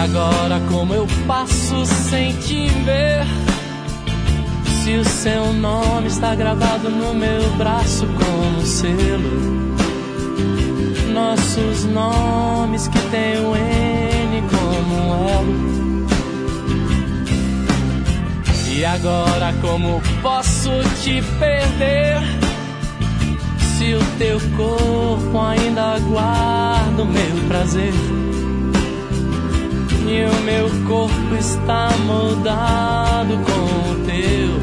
agora como eu passo sem te ver? Se o seu nome está gravado no meu braço como selo. Nossos nomes que tem o N como um elo. E agora como posso te perder? Se o teu corpo ainda guarda o meu prazer e o meu corpo está moldado com o teu.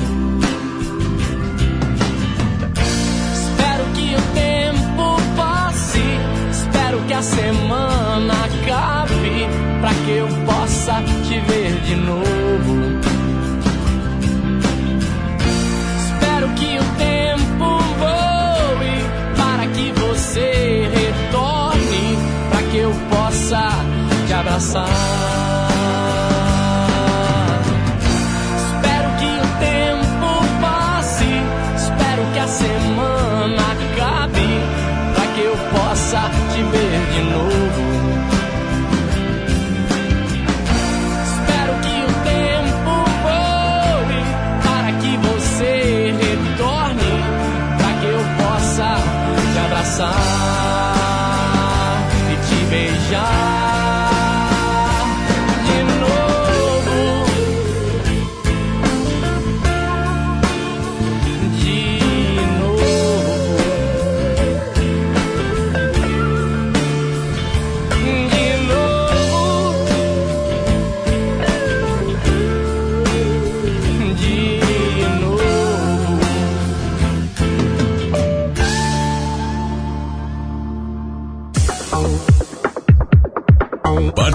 Espero que o tempo passe, espero que a semana acabe, para que eu possa te ver de novo. Espero que o tempo voe, para que você abraçar.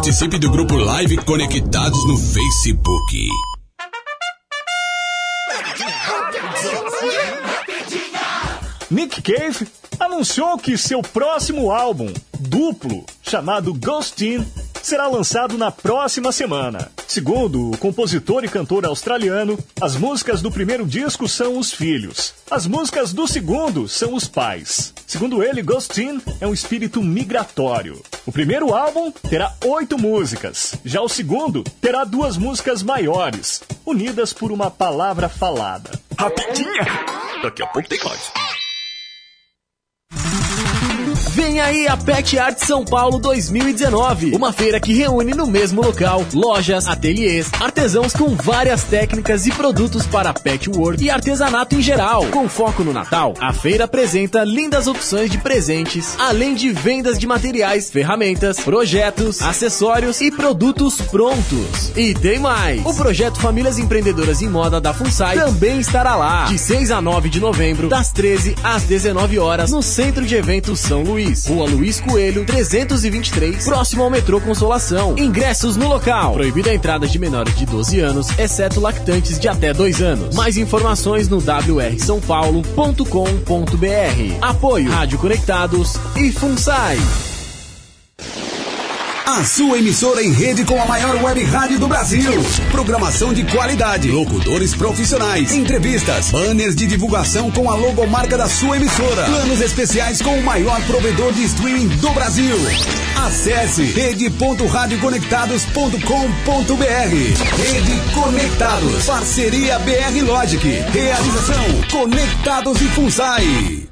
Participe do grupo Live Conectados no Facebook. Nick Cave anunciou que seu próximo álbum, duplo, chamado Ghostin, será lançado na próxima semana. Segundo o compositor e cantor australiano, as músicas do primeiro disco são os filhos. As músicas do segundo são os pais. Segundo ele, Ghostin é um espírito migratório. O primeiro álbum terá oito músicas. Já o segundo terá duas músicas maiores, unidas por uma palavra falada. Rapidinha! Daqui a pouco tem mais. Vem aí a Pet Art São Paulo 2019, uma feira que reúne no mesmo local lojas, ateliês, artesãos com várias técnicas e produtos para pet work e artesanato em geral. Com foco no Natal, a feira apresenta lindas opções de presentes, além de vendas de materiais, ferramentas, projetos, acessórios e produtos prontos. E tem mais! O projeto Famílias Empreendedoras em Moda da FUNSAI também estará lá, de 6 a 9 de novembro, das 13 às 19 horas, no Centro de Eventos São Luís. Rua Luiz Coelho, 323, próximo ao metrô Consolação. Ingressos no local. Proibida a entrada de menores de 12 anos, exceto lactantes de até 2 anos. Mais informações no wrsãopaulo.com.br. Apoio Rádio Conectados e FUNSAI. A sua emissora em rede com a maior web rádio do Brasil. Programação de qualidade, locutores profissionais, entrevistas, banners de divulgação com a logomarca da sua emissora. Planos especiais com o maior provedor de streaming do Brasil. Acesse rede.radioconectados.com.br. Rede Conectados. Parceria BR Logic. Realização Conectados e FUNSAI.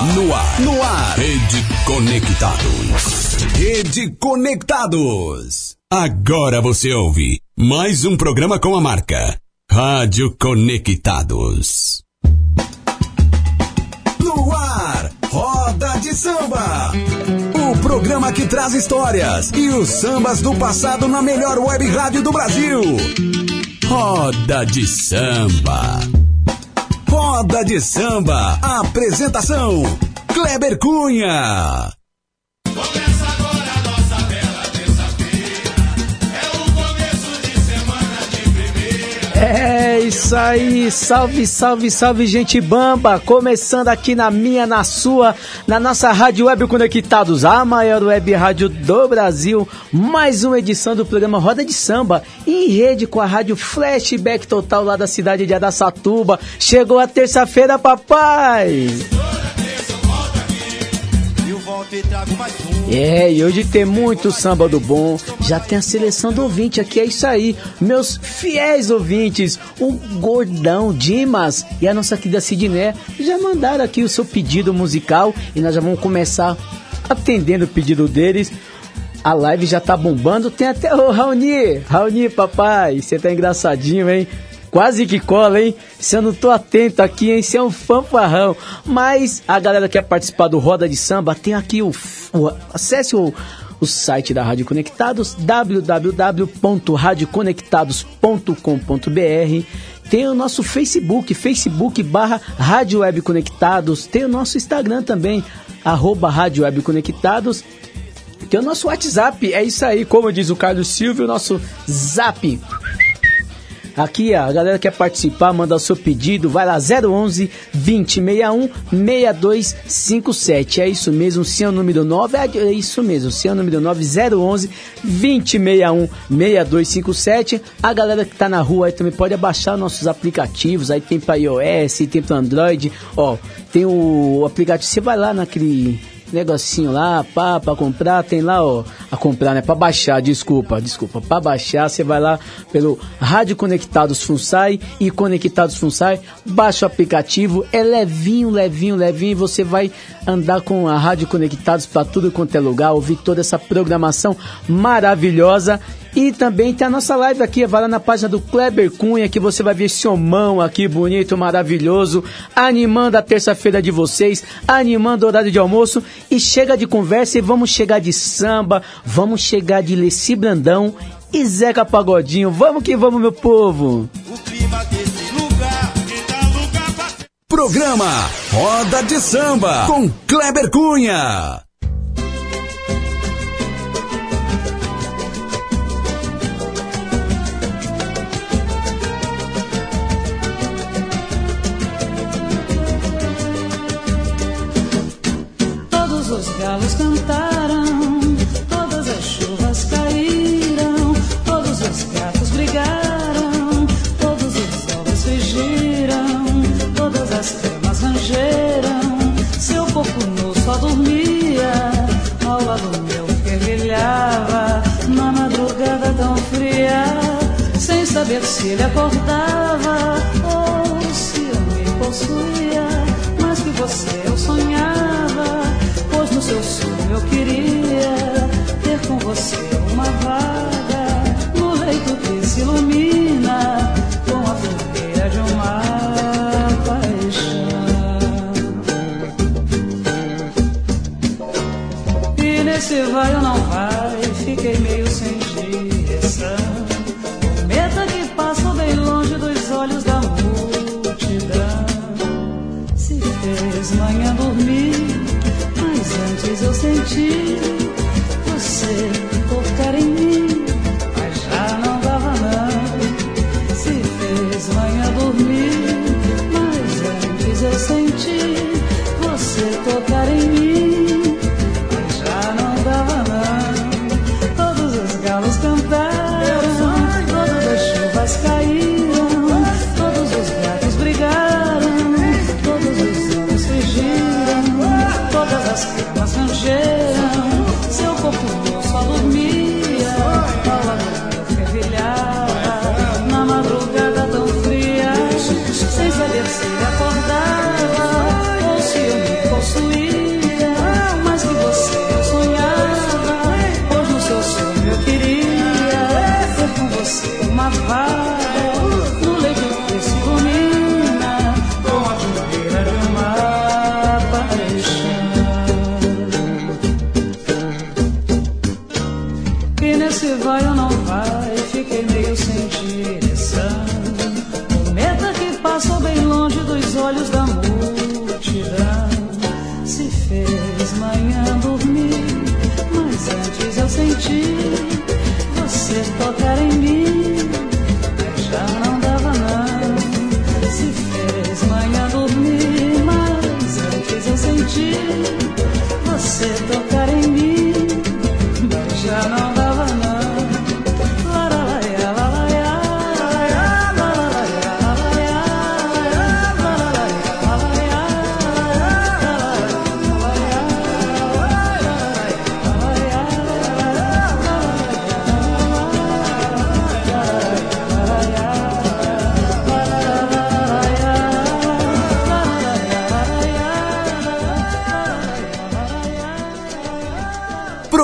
Ar, no ar, no ar. Rede Conectados. Rede Conectados. Agora você ouve mais um programa com a marca Rádio Conectados. No ar, Roda de Samba. O programa que traz histórias e os sambas do passado na melhor web rádio do Brasil. Roda de Samba. Roda de Samba. Apresentação: Kleber Cunha. É isso aí, salve, salve, salve, gente bamba! Começando aqui na minha, na sua, na nossa Rádio Web Conectados, a maior web rádio do Brasil. Mais uma edição do programa Roda de Samba, em rede com a Rádio Flashback Total lá da cidade de Araçatuba. Chegou a terça-feira, papai! É, e hoje tem muito samba do bom. Já tem a seleção do ouvinte aqui, é isso aí. Meus fiéis ouvintes, o Gordão Dimas e a nossa querida Sidné já mandaram aqui o seu pedido musical e nós já vamos começar atendendo o pedido deles. A live já tá bombando, tem até o Raoni. Raoni, papai, você tá engraçadinho, hein? Quase que cola, hein? Se eu não tô atento aqui, hein? Você é um fanfarrão. Mas a galera que quer participar do Roda de Samba, tem aqui o. o acesse o, o site da Rádio Conectados, www.radioconectados.com.br. Tem o nosso Facebook, Facebook barra Rádio Web Conectados. Tem o nosso Instagram também, arroba Rádio Web Conectados. Tem o nosso WhatsApp, é isso aí, como diz o Carlos Silvio, o nosso Zap. Aqui, a galera quer participar, manda o seu pedido, vai lá 011 2061 6257. É isso mesmo, se é o número 9, é é isso mesmo, se é o número 9 011 2061 6257. A galera que tá na rua aí também pode abaixar nossos aplicativos, aí tem para iOS, tem para Android, ó, tem o aplicativo, você vai lá naquele negocinho lá, pá, pra comprar, tem lá, ó, a comprar, né, pra baixar, desculpa, desculpa, pra baixar, você vai lá pelo Rádio Conectados Funsai e Conectados Funsai, baixa o aplicativo, é levinho, levinho, levinho, e você vai andar com a Rádio Conectados pra tudo quanto é lugar, ouvir toda essa programação maravilhosa e também tem a nossa live aqui, vai lá na página do Kleber Cunha, que você vai ver esse homão aqui bonito, maravilhoso, animando a terça-feira de vocês, animando o horário de almoço. E chega de conversa e vamos chegar de samba, vamos chegar de Leci Brandão e Zeca Pagodinho. Vamos que vamos, meu povo! O clima desse lugar, que dá lugar pra Programa Roda de Samba com Kleber Cunha. Galos cantaram, todas as chuvas caíram, todos os gatos brigaram, todos os ovos fugiram, todas as camas rangeram. Seu corpo nu só dormia, ao lado meu fervilhava, na madrugada tão fria, sem saber se ele acordava ou se eu me possuía, mas que você eu sonhava, seu sonho eu queria ter com você uma vaga no leito que se ilumina com a fogueira de uma paixão. E nesse vai não antes eu senti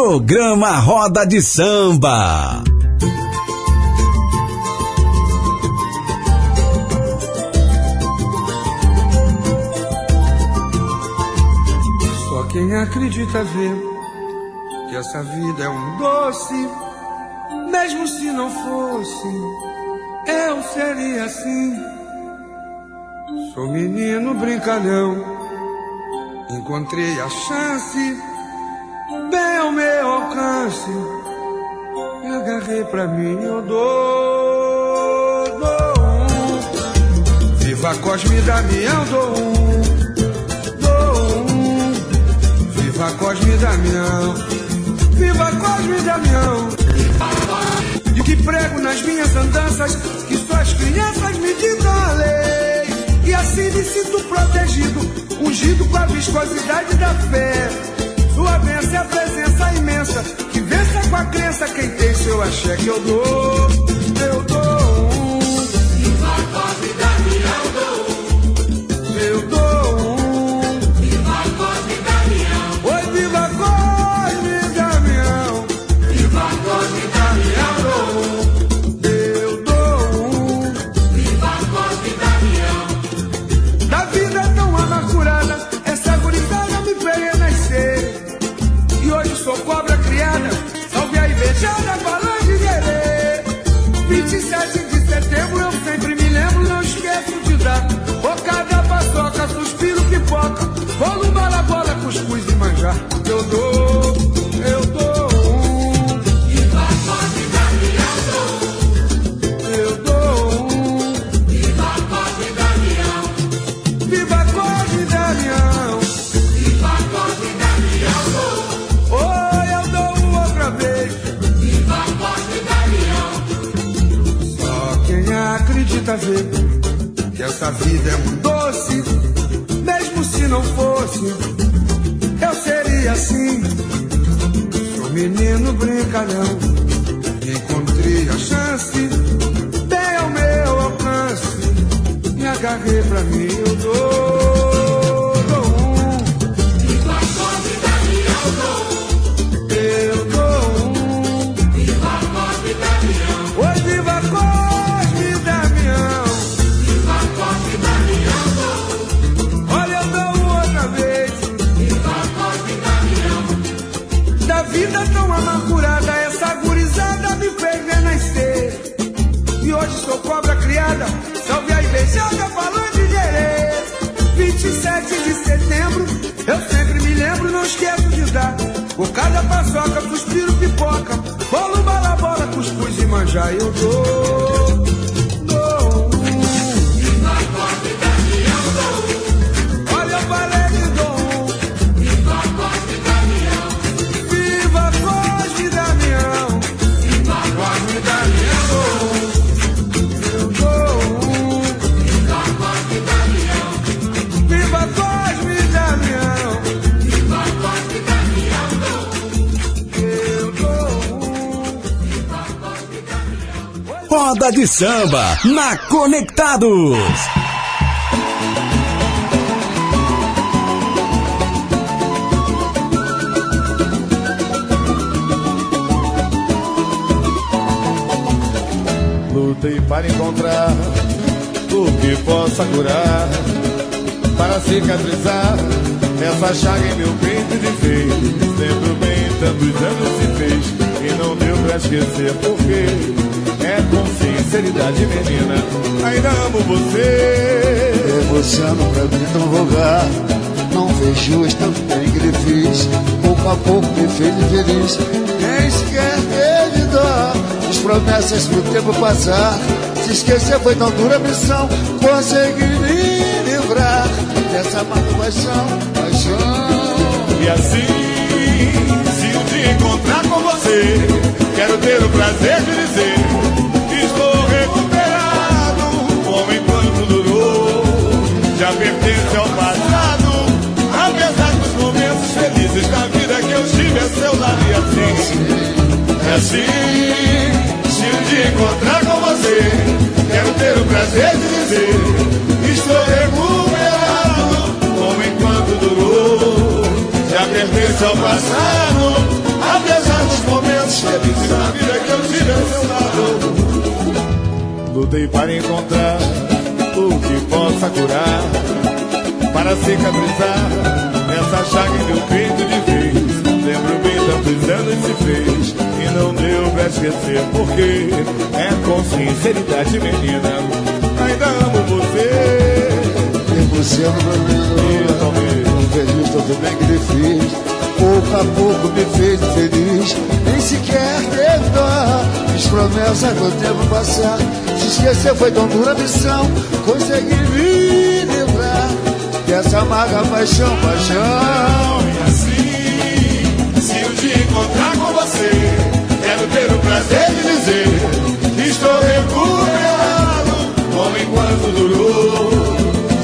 Programa Roda de Samba. Só quem acredita vê que essa vida é um doce, mesmo se não fosse, eu seria assim. Sou menino brincalhão, encontrei a chance alcance e agarrei pra mim eu dou, dou um. Viva Cosme Damião, é dou um, dou um. Viva Cosme Damião, é viva Cosme Damião. É e que prego nas minhas andanças que suas crianças me ditam a lei. E assim me sinto protegido, ungido com a viscosidade da fé sua bênção é a presença imensa que vença com a crença. Quem tem seu axé que eu dou, eu dou. samba na Conectados. Lutei para encontrar o que possa curar, para cicatrizar essa chaga em meu peito de fez. Lembro bem tantos anos se fez e não deu pra esquecer por quê é com sinceridade, menina. Ainda amo você. Negociando pra mim tão vulgar. Não fez justo tanto bem que ele fez Pouco a pouco me fez infeliz. Nem sequer teve dó As promessas pro tempo passar? Se esquecer foi tão dura missão. Consegui me livrar Dessa má paixão, paixão. E assim, se um dia encontrar com você, quero ter o prazer de dizer pertence ao passado. Apesar dos momentos felizes da vida que eu estive a seu lado e assim, é assim. Se um dia encontrar com você, quero ter o prazer de dizer estou recuperado. Como enquanto durou, já pertence ao passado. Apesar dos momentos felizes da vida que eu tive ao seu lado. Lutei para encontrar que possa curar, para cicatrizar essa chaga em meu peito de vez. Lembro bem tantos anos se fez e não deu pra esquecer porque é com sinceridade, menina. Ainda amo você. Negociando pra mim Não fez justo tanto bem que ele fez Pouco a pouco me fez infeliz Nem sequer teve dó Fiz promessa do tempo passar Se esquecer foi tão dura missão Consegui me livrar Dessa amarga paixão, paixão E assim, se um dia encontrar com você, quero ter o prazer de dizer estou recuperado. Como enquanto durou,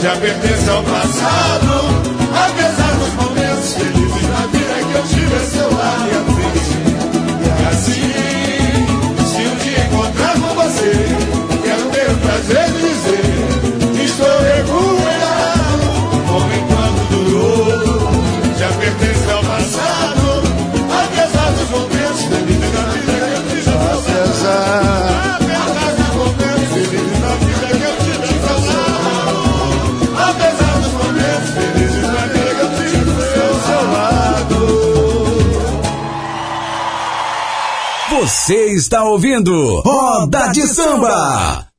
já pertence ao passado. Você está ouvindo Roda de Samba.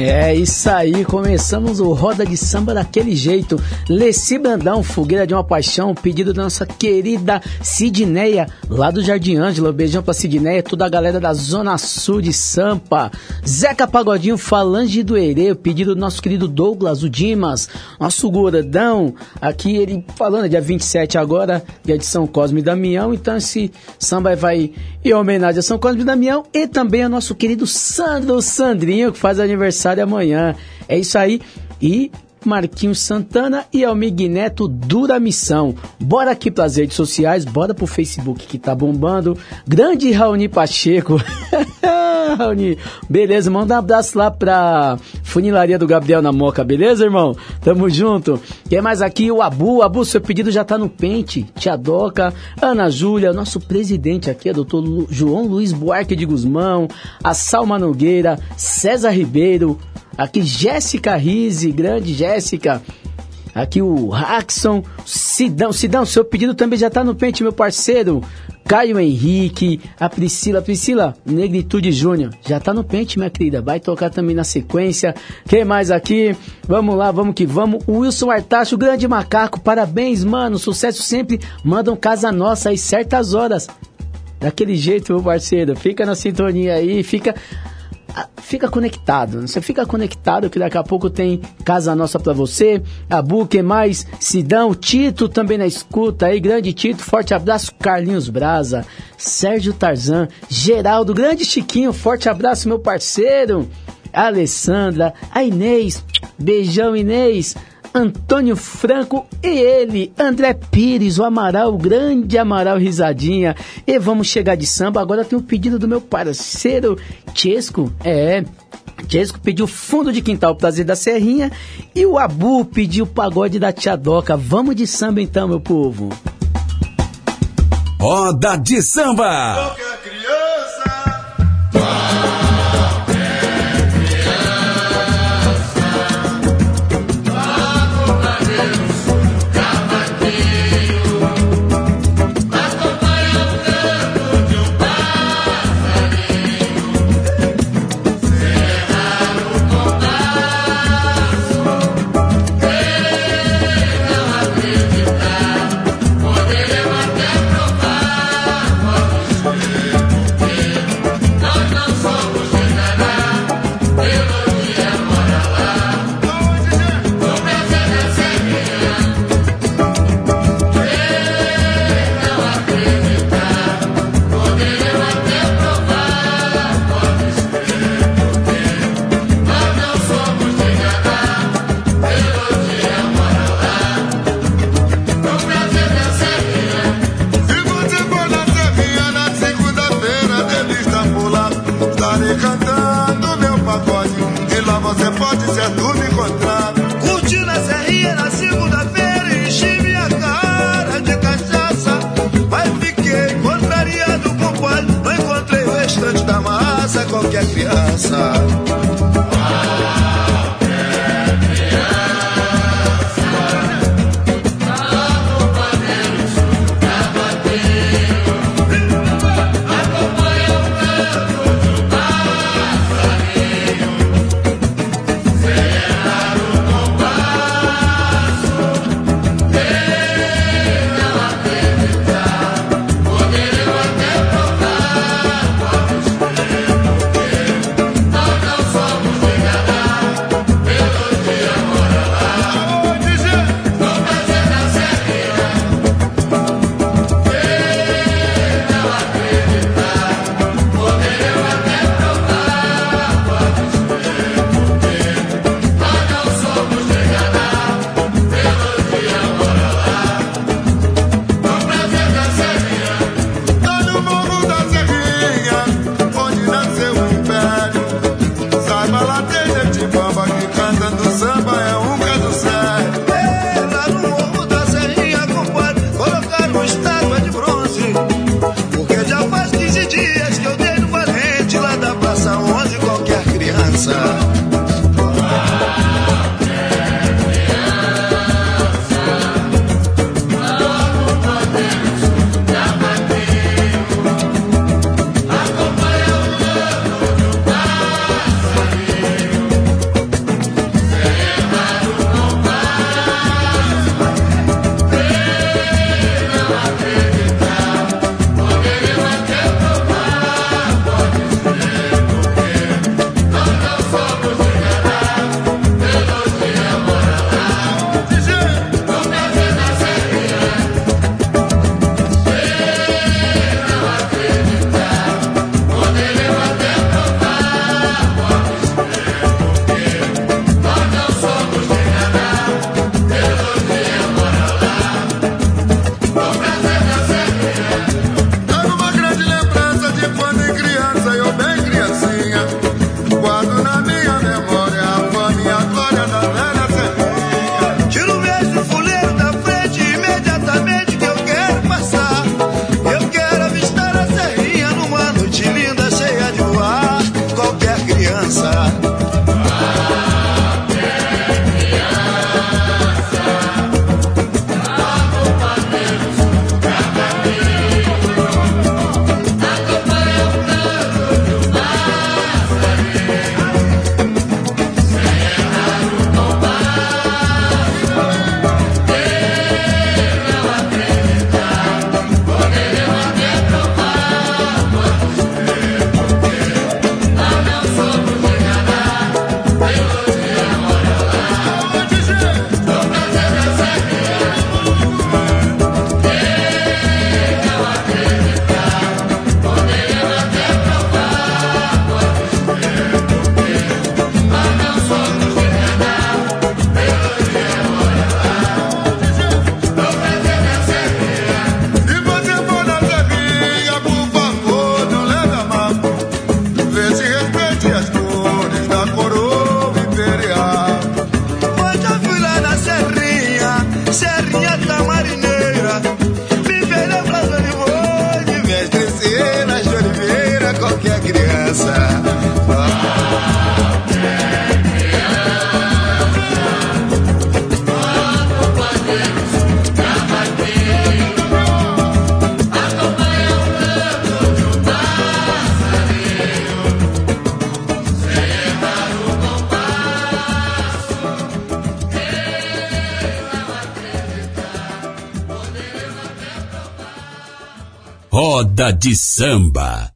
É isso aí, começamos o Roda de Samba daquele jeito. Leci Brandão, Fogueira de uma Paixão, pedido da nossa querida Sidneia, lá do Jardim Ângela. Beijão pra Sidneia, toda a galera da Zona Sul de Sampa. Zeca Pagodinho, Falange do Herê, pedido do nosso querido Douglas, o Dimas, nosso Goradão. Aqui ele falando, dia 27 agora, dia de São Cosme e Damião. Então esse samba vai em homenagem a São Cosme e Damião e também ao nosso querido Sandro Sandrinho, que faz aniversário amanhã. É isso aí. E Marquinhos Santana e Almig Neto Dura Missão. Bora aqui pras redes sociais, bora pro Facebook que tá bombando. Grande Raoni Pacheco. Raoni, beleza, manda um abraço lá pra funilaria do Gabriel na Moca, beleza, irmão? Tamo junto. Quem mais aqui? O Abu. Abu, seu pedido já tá no pente. Tia Doca, Ana Júlia, nosso presidente aqui, é doutor João Luiz Buarque de Guzmão, a Salma Nogueira, César Ribeiro, aqui Jéssica Rise, grande Jéssica. Aqui o Raxon, Sidão, Sidão, seu pedido também já tá no pente, meu parceiro. Caio Henrique, a Priscila, Priscila, Negritude Júnior, já tá no pente, minha querida. Vai tocar também na sequência. Quem mais aqui? Vamos lá, vamos que vamos. Wilson Artacho, grande macaco, parabéns, mano. Sucesso sempre. Mandam casa nossa às certas horas. Daquele jeito, meu parceiro. Fica na sintonia aí, fica fica conectado. Você fica conectado que daqui a pouco tem casa nossa pra você. Abu, que mais? Sidão, Tito também na escuta aí, grande Tito, forte abraço, Carlinhos Braza, Sérgio Tarzan, Geraldo, grande Chiquinho, forte abraço, meu parceiro. Alessandra, a Inês, beijão Inês. Antônio Franco e ele, André Pires, o Amaral, o grande Amaral Risadinha. E vamos chegar de samba. Agora tem um pedido do meu parceiro Chesco. É, Chesco pediu fundo de quintal prazer da Serrinha e o Abu pediu pagode da Tia Doca. Vamos de samba então, meu povo. Roda de Samba. casa. De Samba.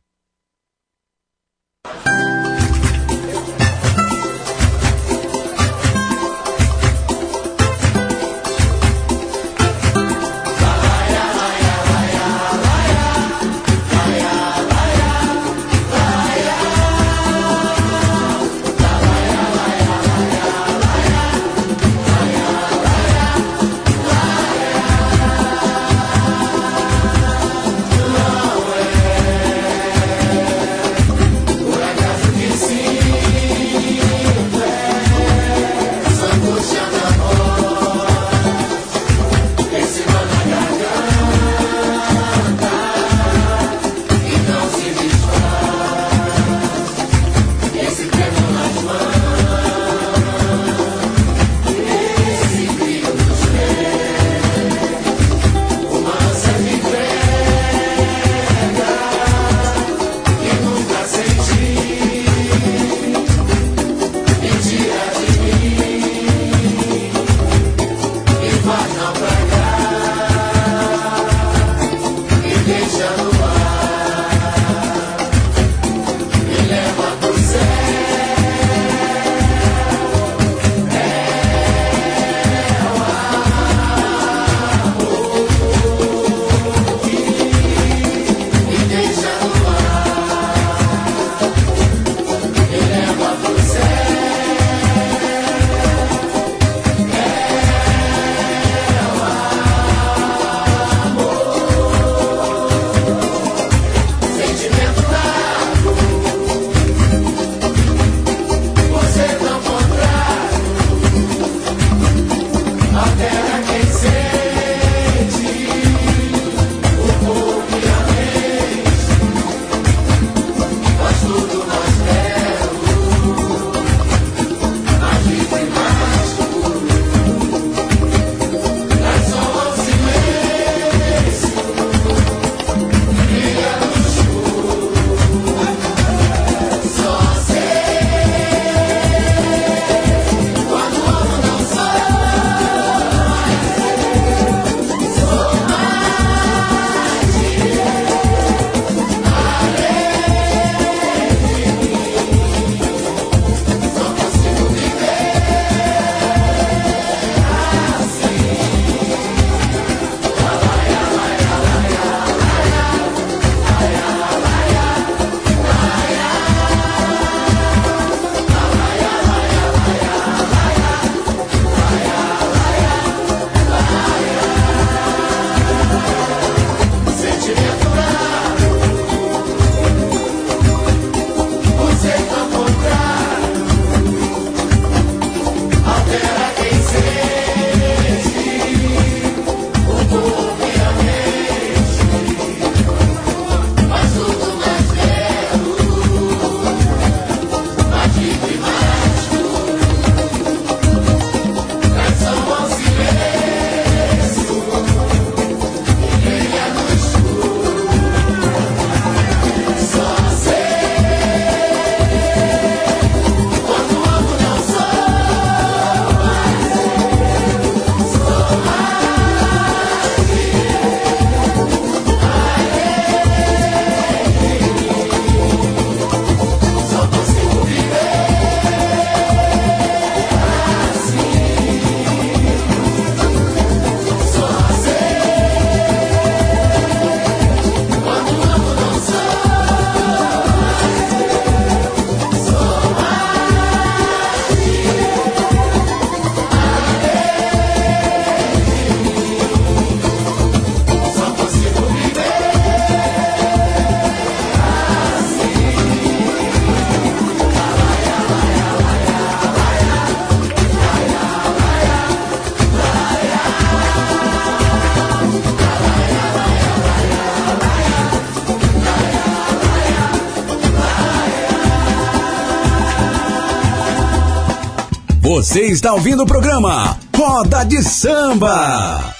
Você está ouvindo o programa Roda de Samba.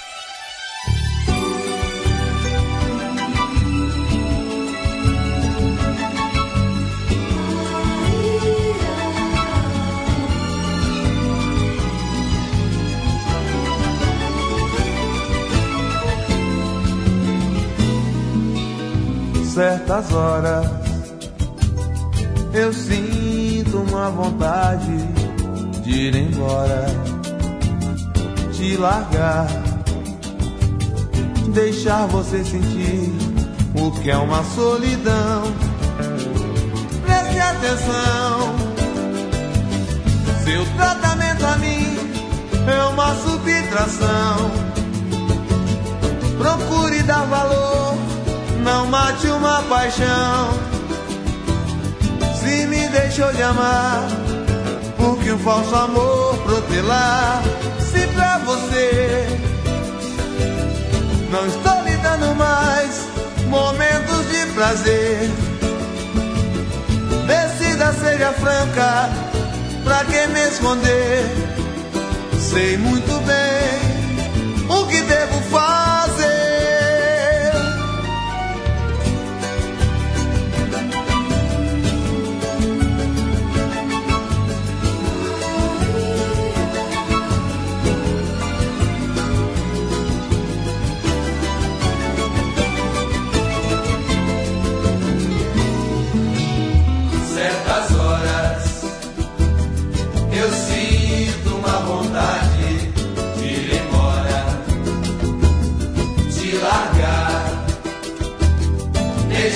Certas horas eu sinto uma vontade de ir embora, te largar, deixar você sentir o que é uma solidão. Preste atenção, seu tratamento a mim é uma subtração. Procure dar valor, não mate uma paixão. Se me deixou de amar, porque um falso amor protelar. Se pra você não estou lhe dando mais momentos de prazer, decida, seja franca, pra que me esconder? Sei muito bem o que devo fazer.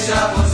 Deixar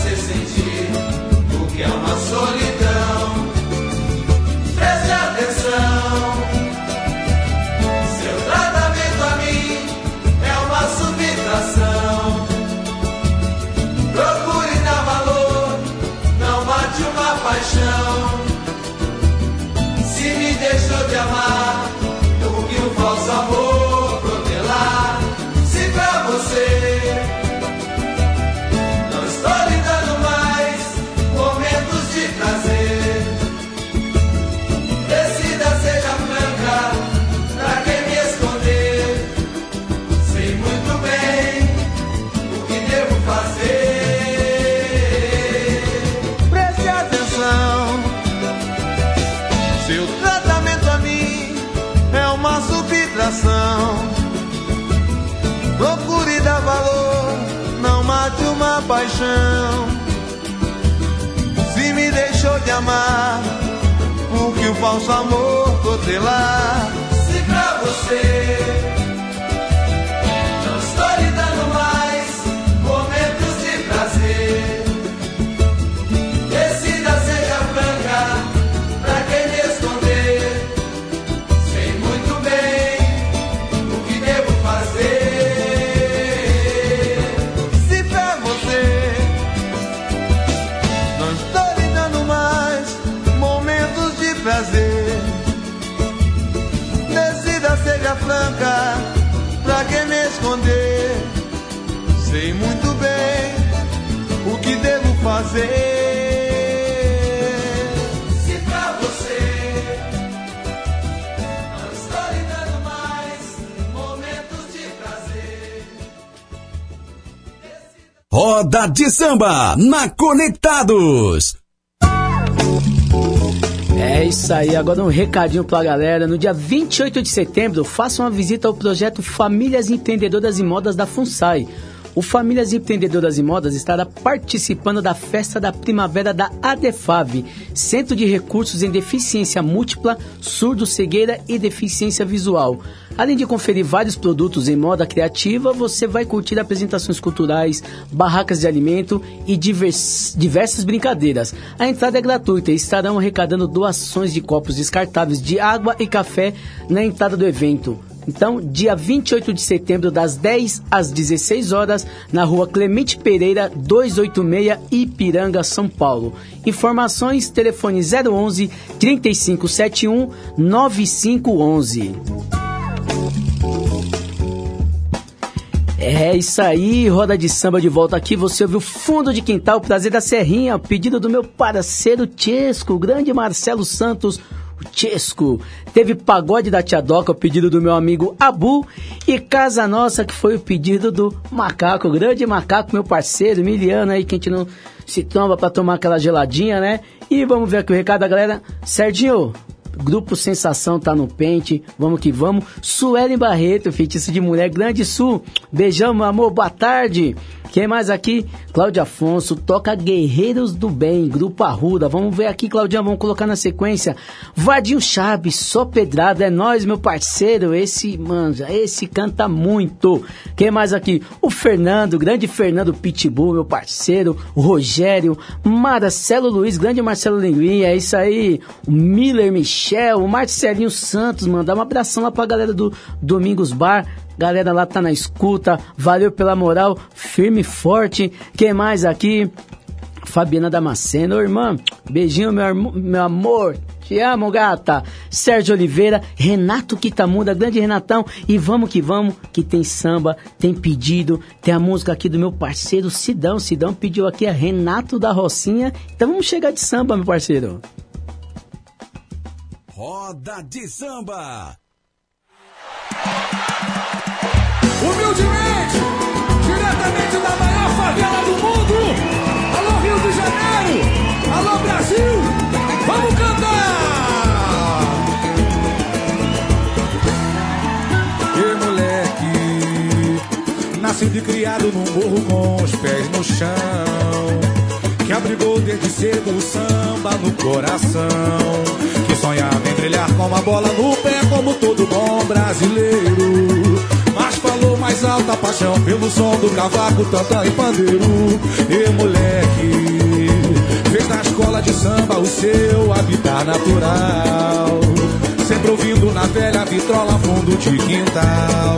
paixão. Se me deixou de amar, porque o falso amor protelar. Se pra você fazer. Se pra você não estou lhe dando mais momentos de prazer. Roda de samba na Conectados. É isso aí, agora um recadinho pra galera. No dia 28 de setembro, faça uma visita ao projeto Famílias Empreendedoras e Modas da FUNSAI. O Famílias Empreendedoras e Modas estará participando da festa da primavera da ADEFAV, Centro de Recursos em Deficiência Múltipla, Surdo, Cegueira e Deficiência Visual. Além de conferir vários produtos em moda criativa, você vai curtir apresentações culturais, barracas de alimento e divers- diversas brincadeiras. A entrada é gratuita e estarão arrecadando doações de copos descartáveis de água e café na entrada do evento. Então, dia 28 de setembro, das 10 às 16 horas, na rua Clemente Pereira, 286, Ipiranga, São Paulo. Informações, telefone 011 3571 9511. É isso aí, roda de samba de volta aqui. Você ouviu Fundo de Quintal, Prazer da Serrinha, pedido do meu parceiro Chesco, o grande Marcelo Santos, o Chesco. Teve Pagode da Tia Doca, o pedido do meu amigo Abu. E Casa Nossa, que foi o pedido do Macaco, grande Macaco, meu parceiro, Miliano aí, que a gente não se tromba pra tomar aquela geladinha, né? E vamos ver aqui o recado da galera. Serginho, Grupo Sensação tá no pente, vamos que vamos. Suelen Barreto, feitiço de mulher, Grande Sul. Beijão, amor, boa tarde. Quem mais aqui? Cláudio Afonso, toca Guerreiros do Bem, Grupo Arruda. Vamos ver aqui, Claudião, vamos colocar na sequência. Vadinho Chaves, só pedrada, é nós, meu parceiro. Esse manja, esse canta muito. Quem mais aqui? O Fernando, grande Fernando Pitbull, meu parceiro. O Rogério, Marcelo Luiz, grande Marcelo Linguinha, é isso aí. O Miller Michel, o Marcelinho Santos, mandar um abração lá pra galera do Domingos Bar. Galera lá tá na escuta, valeu pela moral, firme e forte. Quem mais aqui? Fabiana Damasceno, Ô, irmã, beijinho, meu, meu amor. Te amo, gata. Sérgio Oliveira, Renato Quitamuda, grande Renatão. E vamos que vamos, que tem samba, tem pedido, tem a música aqui do meu parceiro Sidão. Sidão pediu aqui a Renato da Rocinha. Então vamos chegar de samba, meu parceiro. Roda de samba. Humildemente, diretamente da maior favela do mundo. Alô, Rio de Janeiro. Alô, Brasil. Vamos cantar. E moleque, nascido e criado num morro com os pés no chão. Que abrigou desde cedo o samba no coração. Que sonhava em brilhar com uma bola no pé, como todo bom brasileiro. Mas falou mais alta paixão pelo som do cavaco, tantã e pandeiro. E moleque, fez na escola de samba o seu habitat natural. Sempre ouvindo na velha vitrola fundo de quintal.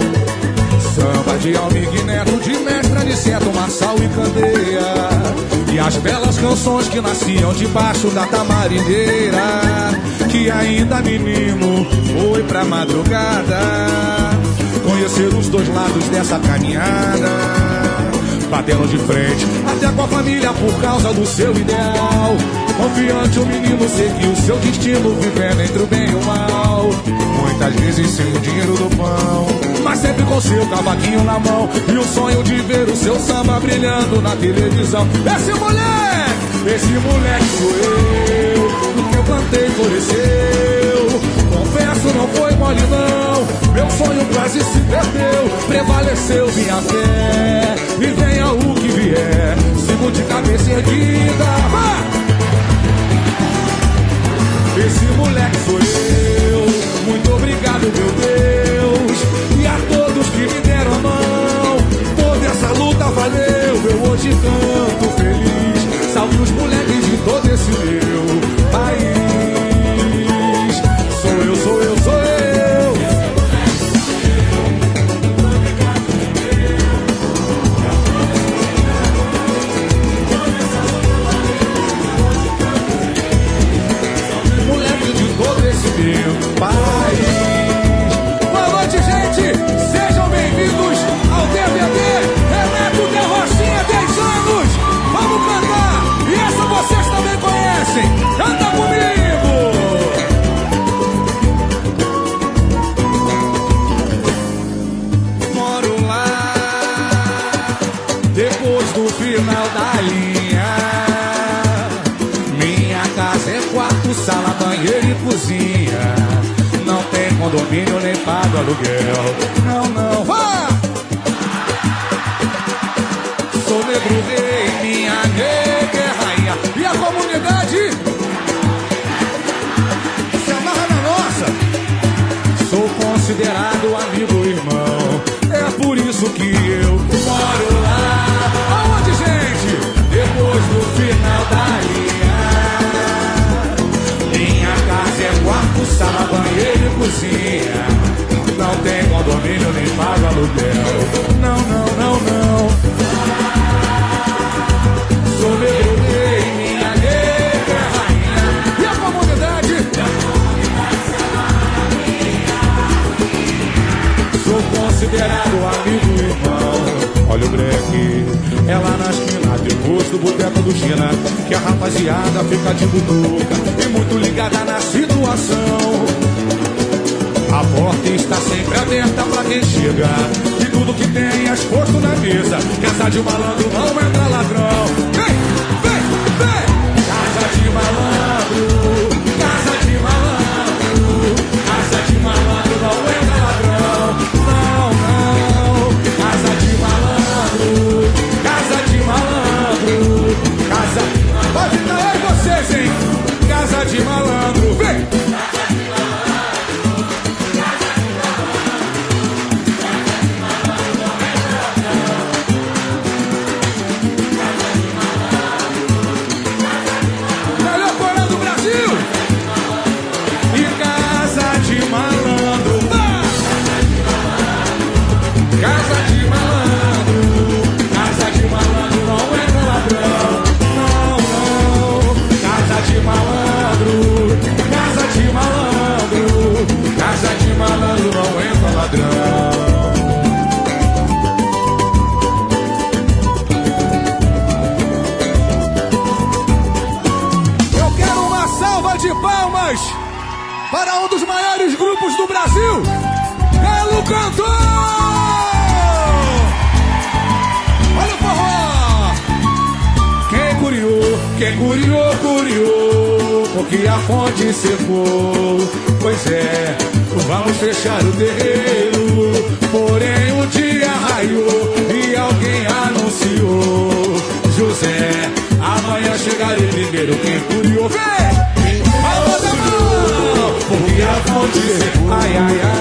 Samba de Almig Neto, de Mestra de Centro, Marçal e Candeia. E as belas canções que nasciam debaixo da tamarineira. Que ainda menino foi pra madrugada. Conhecer os dois lados dessa caminhada. Batendo de frente, até com a família por causa do seu ideal. Confiante o menino seguiu seu destino, vivendo entre o bem e o mal. Muitas vezes sem o dinheiro do pão, mas sempre com seu cavaquinho na mão. E o sonho de ver o seu samba brilhando na televisão. Esse moleque, esse moleque sou eu. O que eu plantei floresceu. Confesso, não foi mole não. Meu sonho quase se perdeu. Prevaleceu minha fé. E venha o que vier. Considerado amigo e irmão. Olha o breque, é lá na esquina, depois do boteco do China. Que a rapaziada fica de butuca e muito ligada na situação. A porta está sempre aberta pra quem chega. E tudo que tem é exposto na mesa. Casa de malandro não entra ladrão. Cantor! Olha o forró! Quem curiou, quem curiou, curiou, porque a fonte secou. Pois é, vamos fechar o terreiro. Porém, o dia raiou e alguém anunciou. José, amanhã chegarei primeiro. Quem curiou, vem! Palma da mão! Porque a fonte secou. Ai, ai, ai,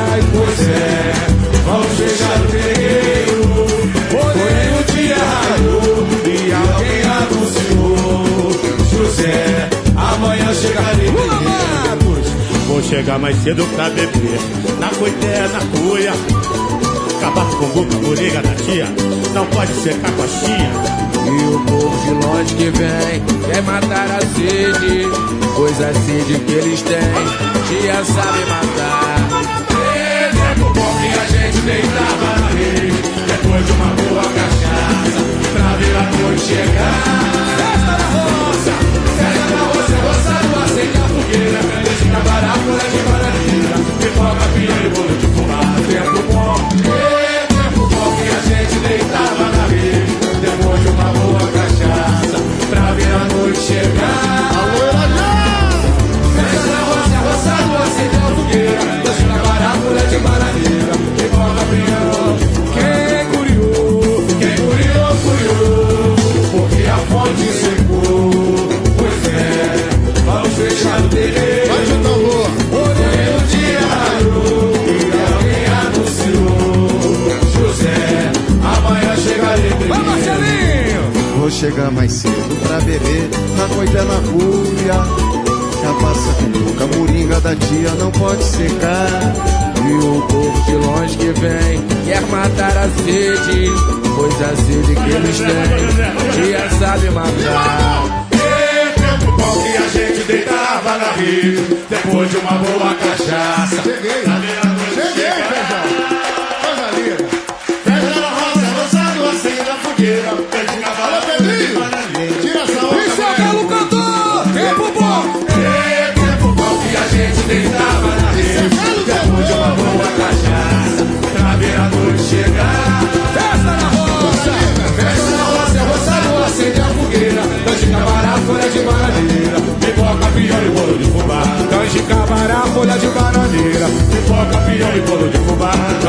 chegar mais cedo pra beber. Na coité, na cuia Acabar com boca, morega da tia. Não pode secar com a chia E o povo de longe que vem Quer matar a sede Pois a sede que eles têm Tia sabe matar. É bom que a gente deitava na rede Depois de uma boa cachaça Pra ver a noite chegar. Festa na roça Festa na roça, roça do acende a fogueira Grande de cabará, folha de bananeira Pipoca, pinha e bolo de fumar Tempo bom É tempo bom que a gente deitava na rede Depois de uma boa cachaça Pra ver a noite chegar Festa na roça, roça do acende a fogueira Chegar mais cedo pra beber. Na coita na fúria Cabaça com boca, moringa da tia não pode secar. E o povo de longe que vem Quer matar a sede Pois a sede que eles têm Tia sabe matar. É tempo bom que a gente deitava na rede Depois de uma boa cachaça Cheguei, cheguei,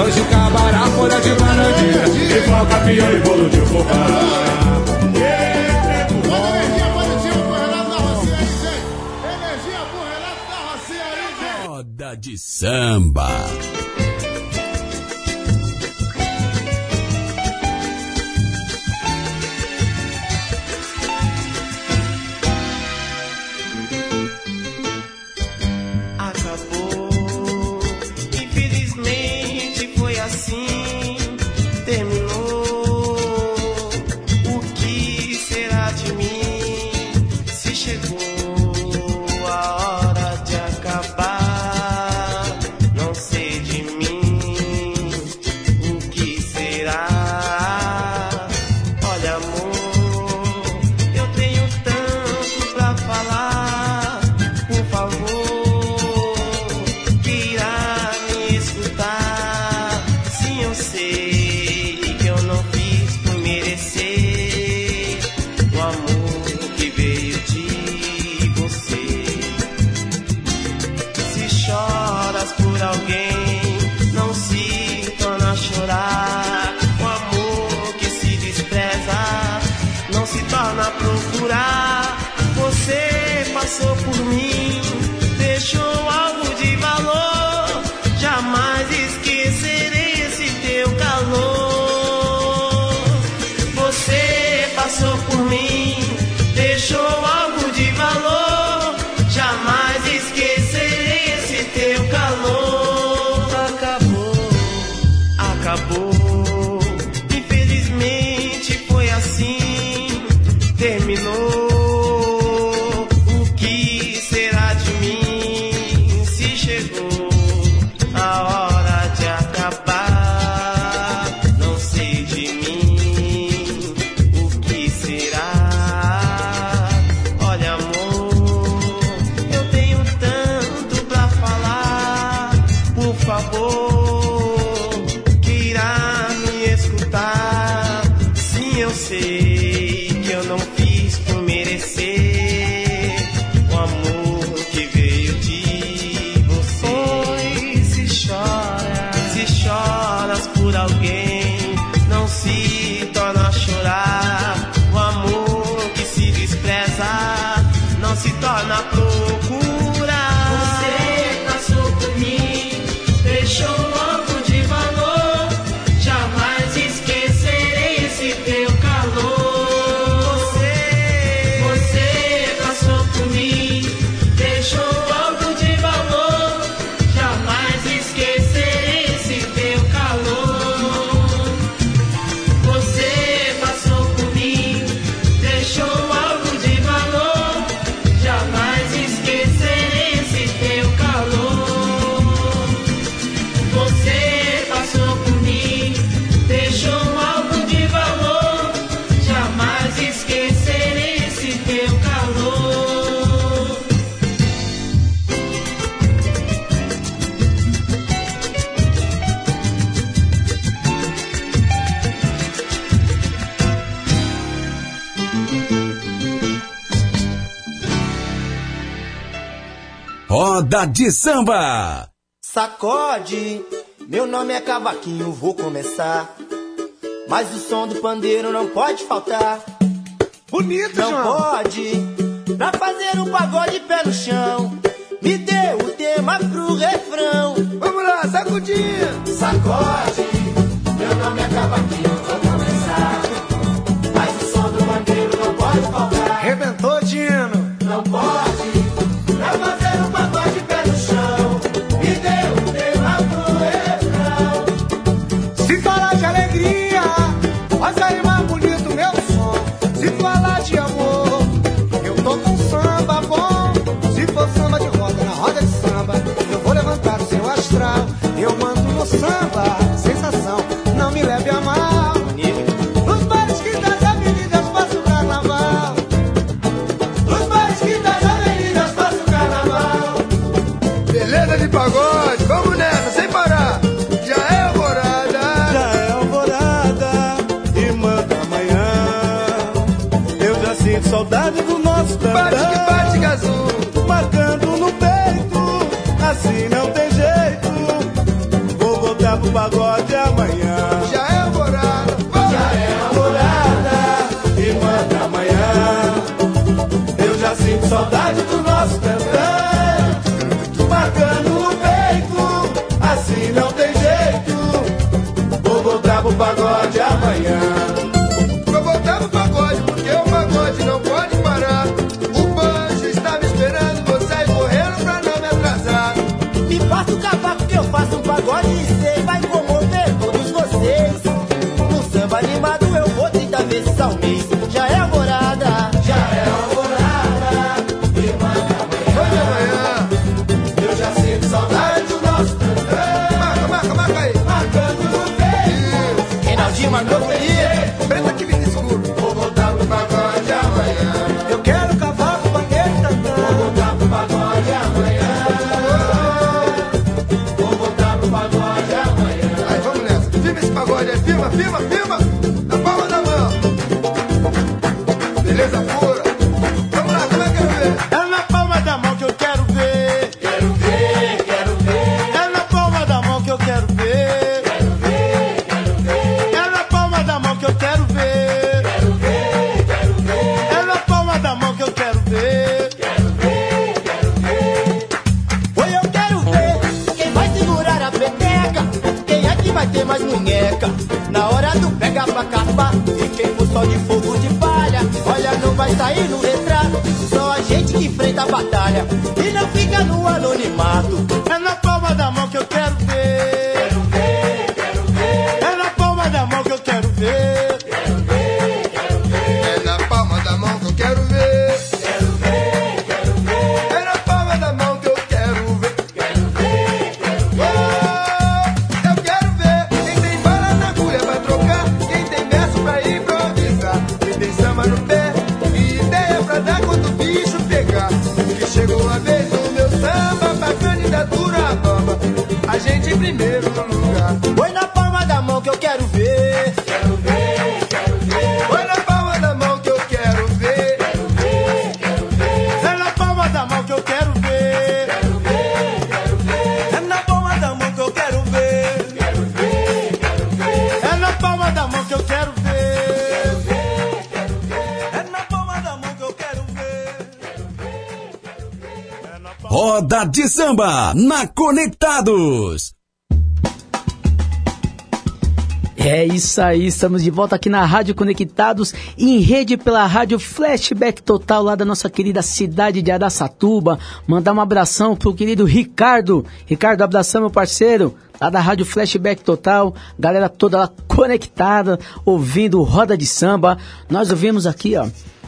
de camará, folha de bananeira Pipoca, pião e bolo de fubá Roda de samba. Roda de Samba. Sacode, meu nome é Cavaquinho, vou começar. Mas o som do pandeiro não pode faltar. Bonito, Não João. pode, pra fazer um pagode pé no chão. Me dê o tema pro refrão. Vamos lá, sacudinha. Sacode, meu nome é Cavaquinho, vou começar. Mas o som do pandeiro não pode faltar. Rebentou, Dino. Não pode. pagode amanhã. Já é alvorada, já é alvorada, e manda amanhã. Eu já sinto saudade Roda de Samba na Conectados. É isso aí, estamos de volta aqui na Rádio Conectados, em rede pela Rádio Flashback Total, lá da nossa querida cidade de Araçatuba. Mandar um abração pro querido Ricardo. Ricardo, abração, meu parceiro, lá da Rádio Flashback Total. Galera toda lá conectada, ouvindo Roda de Samba. Nós ouvimos aqui, ó,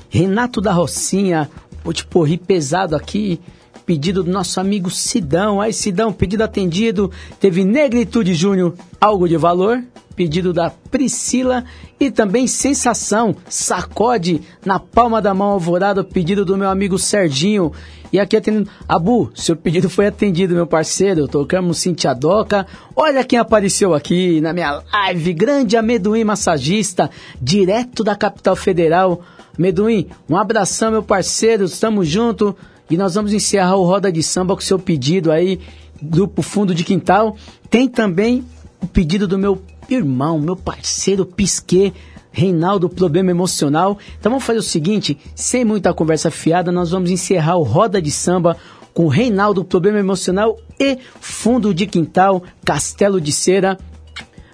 Renato da Rocinha, o tipo pesado aqui. Pedido do nosso amigo Sidão. Aí, Sidão, pedido atendido. Teve Negritude Júnior, algo de valor pedido da Priscila e também Sensação, Sacode na palma da mão alvorada, pedido do meu amigo Serginho. E aqui atendendo, Abu, seu pedido foi atendido, meu parceiro. Tocamos Cintia Doca. Olha quem apareceu aqui na minha live, grande amendoim massagista, direto da capital federal. Meduim, um abração, meu parceiro, estamos junto. E nós vamos encerrar o Roda de Samba com seu pedido aí, Grupo Fundo de Quintal. Tem também o pedido do meu irmão, meu parceiro Pisquet, Reinaldo, problema emocional. Então vamos fazer o seguinte, sem muita conversa fiada, nós vamos encerrar o Roda de Samba com Reinaldo, problema emocional e Fundo de Quintal, Castelo de Cera.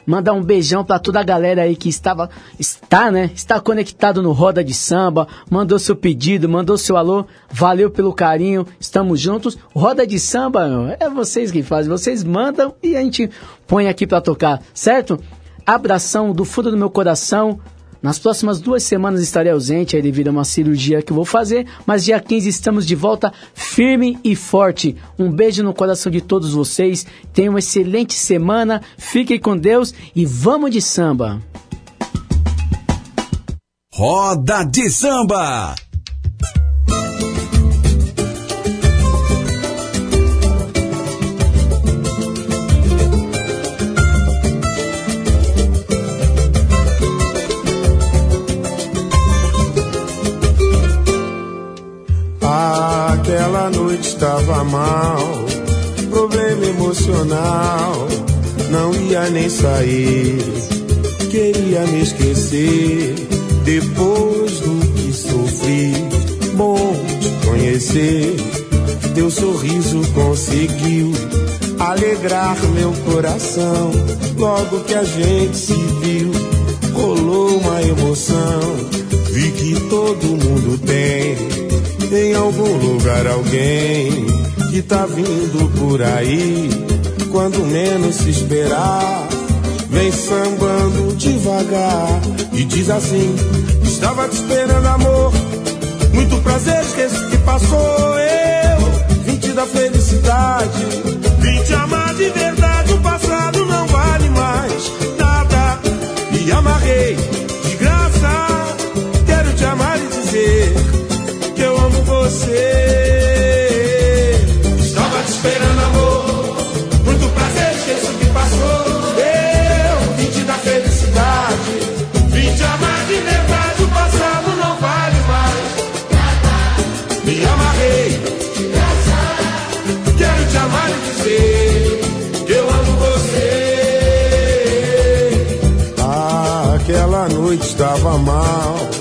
Mandar um beijão para toda a galera aí que estava, está, né? Está conectado no Roda de Samba, mandou seu pedido, mandou seu alô, valeu pelo carinho, estamos juntos. Roda de Samba, meu, é vocês que fazem, vocês mandam e a gente põe aqui para tocar, certo? Abração do fundo do meu coração. Nas próximas duas semanas estarei ausente aí devido a uma cirurgia que vou fazer, mas dia 15 estamos de volta firme e forte. Um beijo no coração de todos vocês. Tenham uma excelente semana. Fiquem com Deus e vamos de samba. Roda de Samba. Estava mal, problema emocional, não ia nem sair, queria me esquecer. Depois do que sofri, bom te conhecer. Teu sorriso conseguiu alegrar meu coração. Logo que a gente se viu, rolou uma emoção. Vi que todo mundo tem em algum lugar alguém que tá vindo por aí. Quando menos se esperar, vem sambando devagar e diz assim: Estava te esperando, amor. Muito prazer, esqueço que passou. Eu vim te dar felicidade, vim te amar de verdade. Dizer que eu amo você. Ah, aquela noite estava mal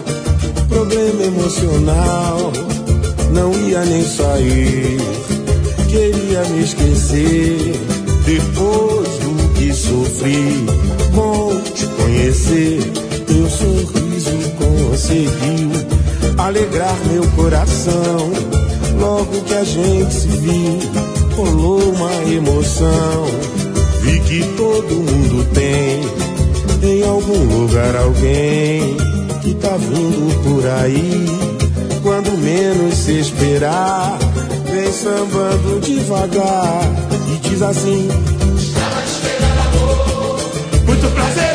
problema emocional, não ia nem sair. Queria me esquecer depois do que sofri. Bom te conhecer, teu sorriso conseguiu alegrar meu coração. Logo que a gente se viu, rolou uma emoção. Vi que todo mundo tem em algum lugar alguém que tá vindo por aí. Quando menos se esperar, vem sambando devagar e diz assim: Estava esperando, amor. Muito prazer,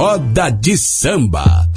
Roda de Samba.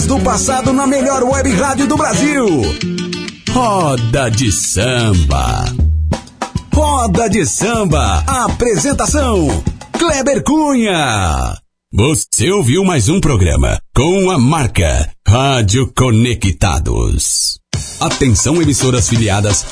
do passado na melhor web rádio do Brasil. Roda de samba. Roda de samba. Apresentação: Kleber Cunha. Você ouviu mais um programa com a marca Rádio Conectados. Atenção, emissoras filiadas